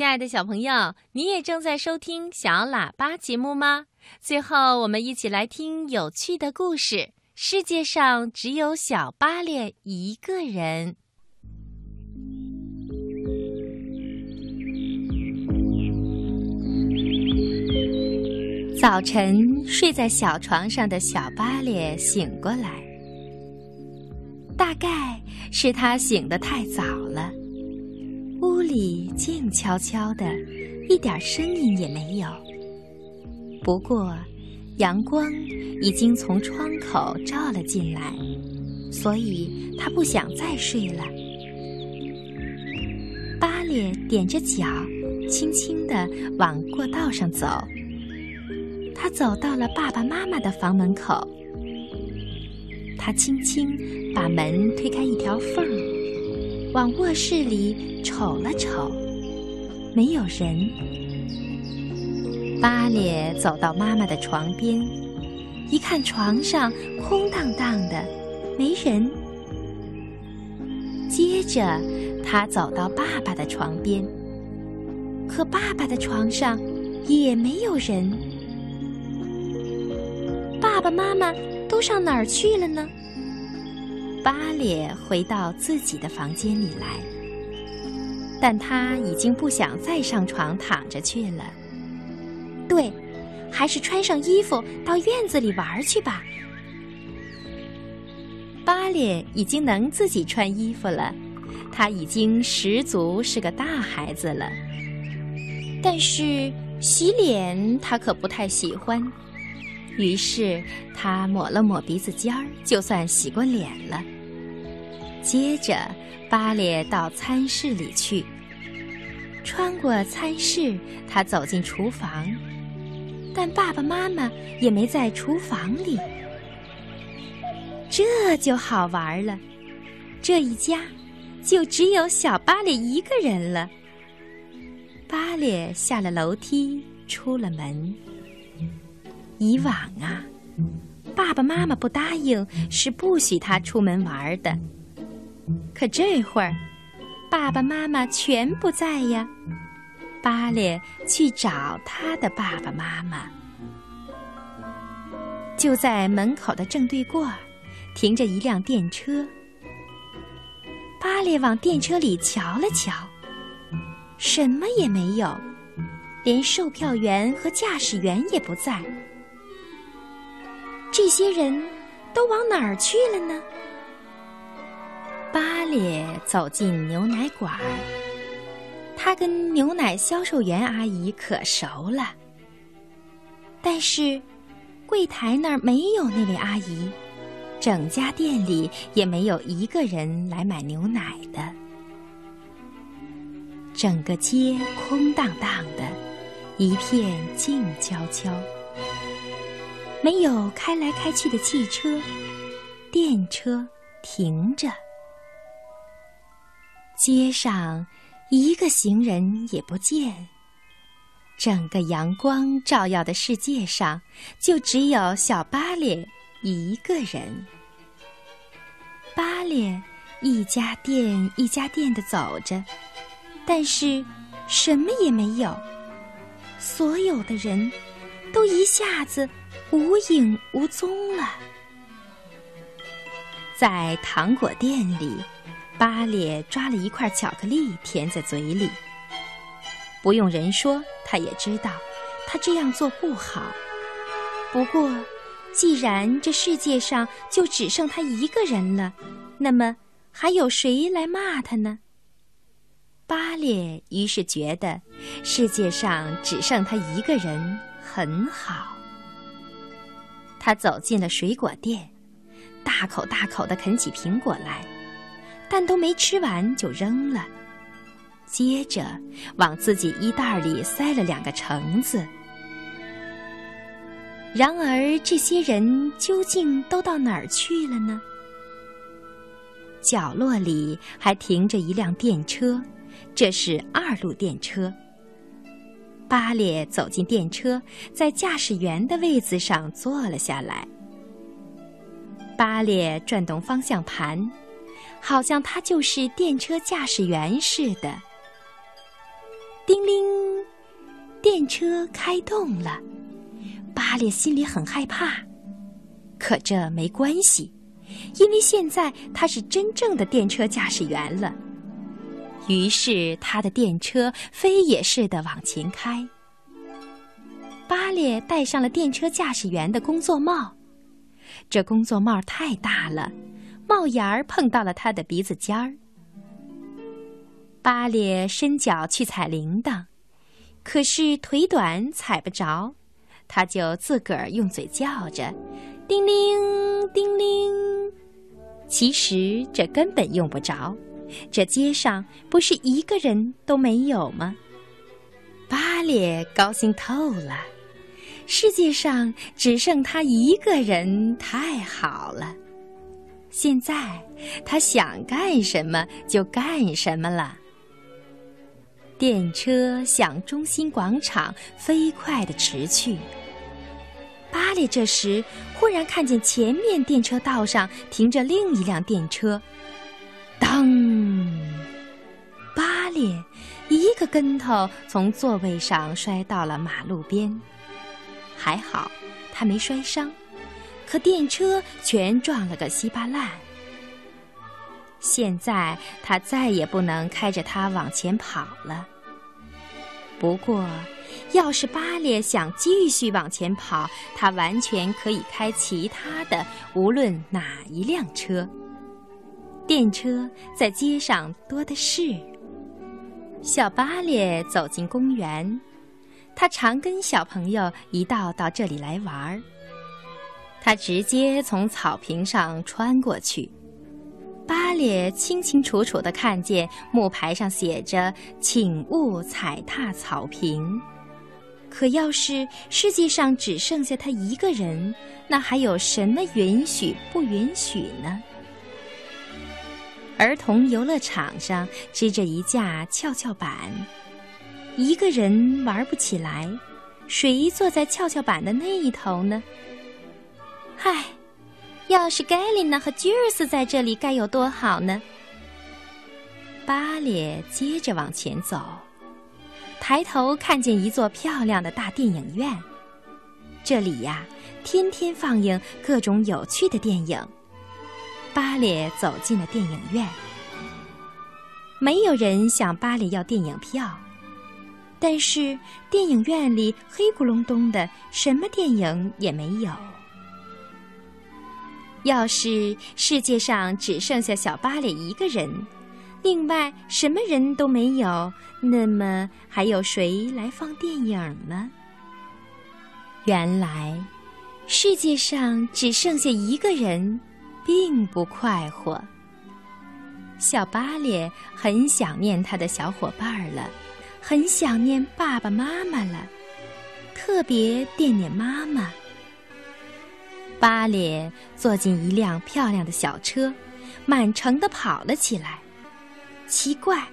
亲爱的小朋友，你也正在收听小喇叭节目吗？最后，我们一起来听有趣的故事。世界上只有小巴列一个人。早晨，睡在小床上的小巴列醒过来，大概是他醒得太早了。屋里静悄悄的，一点声音也没有。不过，阳光已经从窗口照了进来，所以他不想再睡了。巴列踮着脚，轻轻地往过道上走。他走到了爸爸妈妈的房门口，他轻轻把门推开一条缝儿。往卧室里瞅了瞅，没有人。巴列走到妈妈的床边，一看床上空荡荡的，没人。接着，他走到爸爸的床边，可爸爸的床上也没有人。爸爸妈妈都上哪儿去了呢？巴列回到自己的房间里来，但他已经不想再上床躺着去了。对，还是穿上衣服到院子里玩去吧。巴列已经能自己穿衣服了，他已经十足是个大孩子了。但是洗脸他可不太喜欢。于是他抹了抹鼻子尖儿，就算洗过脸了。接着，巴列到餐室里去。穿过餐室，他走进厨房，但爸爸妈妈也没在厨房里。这就好玩了，这一家就只有小巴列一个人了。巴列下了楼梯，出了门。以往啊，爸爸妈妈不答应是不许他出门玩的。可这会儿，爸爸妈妈全不在呀。巴列去找他的爸爸妈妈，就在门口的正对过，停着一辆电车。巴列往电车里瞧了瞧，什么也没有，连售票员和驾驶员也不在。这些人都往哪儿去了呢？巴列走进牛奶馆他跟牛奶销售员阿姨可熟了。但是，柜台那儿没有那位阿姨，整家店里也没有一个人来买牛奶的。整个街空荡荡的，一片静悄悄。没有开来开去的汽车，电车停着，街上一个行人也不见。整个阳光照耀的世界上，就只有小巴列一个人。巴列一家店一家店的走着，但是什么也没有，所有的人都一下子。无影无踪了。在糖果店里，巴列抓了一块巧克力填在嘴里。不用人说，他也知道，他这样做不好。不过，既然这世界上就只剩他一个人了，那么还有谁来骂他呢？巴列于是觉得，世界上只剩他一个人很好。他走进了水果店，大口大口的啃起苹果来，但都没吃完就扔了。接着往自己衣袋里塞了两个橙子。然而，这些人究竟都到哪儿去了呢？角落里还停着一辆电车，这是二路电车。巴列走进电车，在驾驶员的位子上坐了下来。巴列转动方向盘，好像他就是电车驾驶员似的。叮铃，电车开动了。巴列心里很害怕，可这没关系，因为现在他是真正的电车驾驶员了。于是他的电车飞也似的往前开。巴列戴上了电车驾驶员的工作帽，这工作帽太大了，帽檐儿碰到了他的鼻子尖儿。巴列伸脚去踩铃铛，可是腿短踩不着，他就自个儿用嘴叫着：“叮铃，叮铃。”其实这根本用不着，这街上不是一个人都没有吗？巴列高兴透了。世界上只剩他一个人，太好了。现在他想干什么就干什么了。电车向中心广场飞快地驰去。巴列这时忽然看见前面电车道上停着另一辆电车，当！一个跟头从座位上摔到了马路边。还好，他没摔伤，可电车全撞了个稀巴烂。现在他再也不能开着它往前跑了。不过，要是巴列想继续往前跑，他完全可以开其他的，无论哪一辆车。电车在街上多的是。小巴列走进公园。他常跟小朋友一道到这里来玩儿。他直接从草坪上穿过去，巴列清清楚楚地看见木牌上写着“请勿踩踏草坪”。可要是世界上只剩下他一个人，那还有什么允许不允许呢？儿童游乐场上支着一架跷跷板。一个人玩不起来，谁坐在跷跷板的那一头呢？嗨，要是盖琳娜和吉尔斯在这里，该有多好呢！巴列接着往前走，抬头看见一座漂亮的大电影院，这里呀，天天放映各种有趣的电影。巴列走进了电影院，没有人向巴列要电影票。但是电影院里黑咕隆咚的，什么电影也没有。要是世界上只剩下小巴列一个人，另外什么人都没有，那么还有谁来放电影呢？原来，世界上只剩下一个人，并不快活。小巴列很想念他的小伙伴了。很想念爸爸妈妈了，特别惦念妈妈。巴列坐进一辆漂亮的小车，满城的跑了起来。奇怪，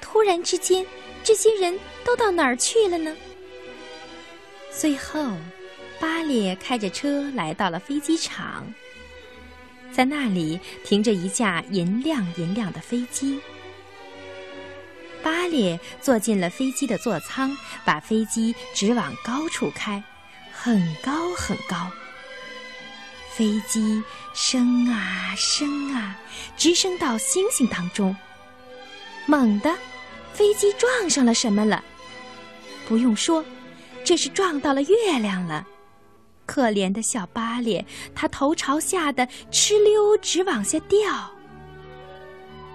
突然之间，这些人都到哪儿去了呢？最后，巴列开着车来到了飞机场，在那里停着一架银亮银亮的飞机。巴列坐进了飞机的座舱，把飞机直往高处开，很高很高。飞机升啊升啊，直升到星星当中。猛地，飞机撞上了什么了？不用说，这是撞到了月亮了。可怜的小巴列，他头朝下的哧溜直往下掉。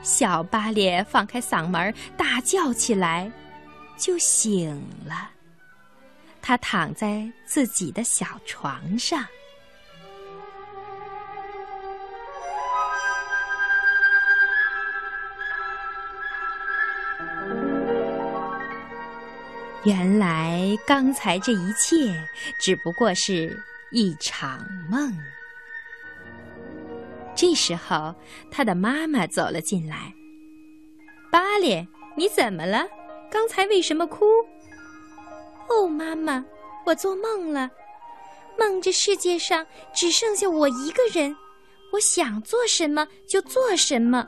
小巴列放开嗓门大叫起来，就醒了。他躺在自己的小床上。原来刚才这一切只不过是一场梦。这时候，他的妈妈走了进来。巴列，你怎么了？刚才为什么哭？哦，妈妈，我做梦了，梦着世界上只剩下我一个人，我想做什么就做什么。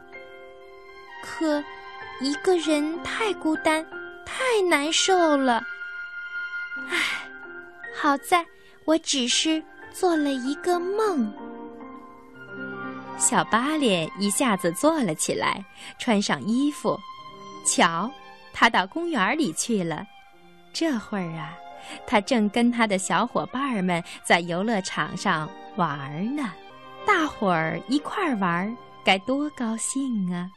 可，一个人太孤单，太难受了。唉，好在我只是做了一个梦。小巴脸一下子坐了起来，穿上衣服。瞧，他到公园里去了。这会儿啊，他正跟他的小伙伴们在游乐场上玩呢。大伙儿一块儿玩，该多高兴啊！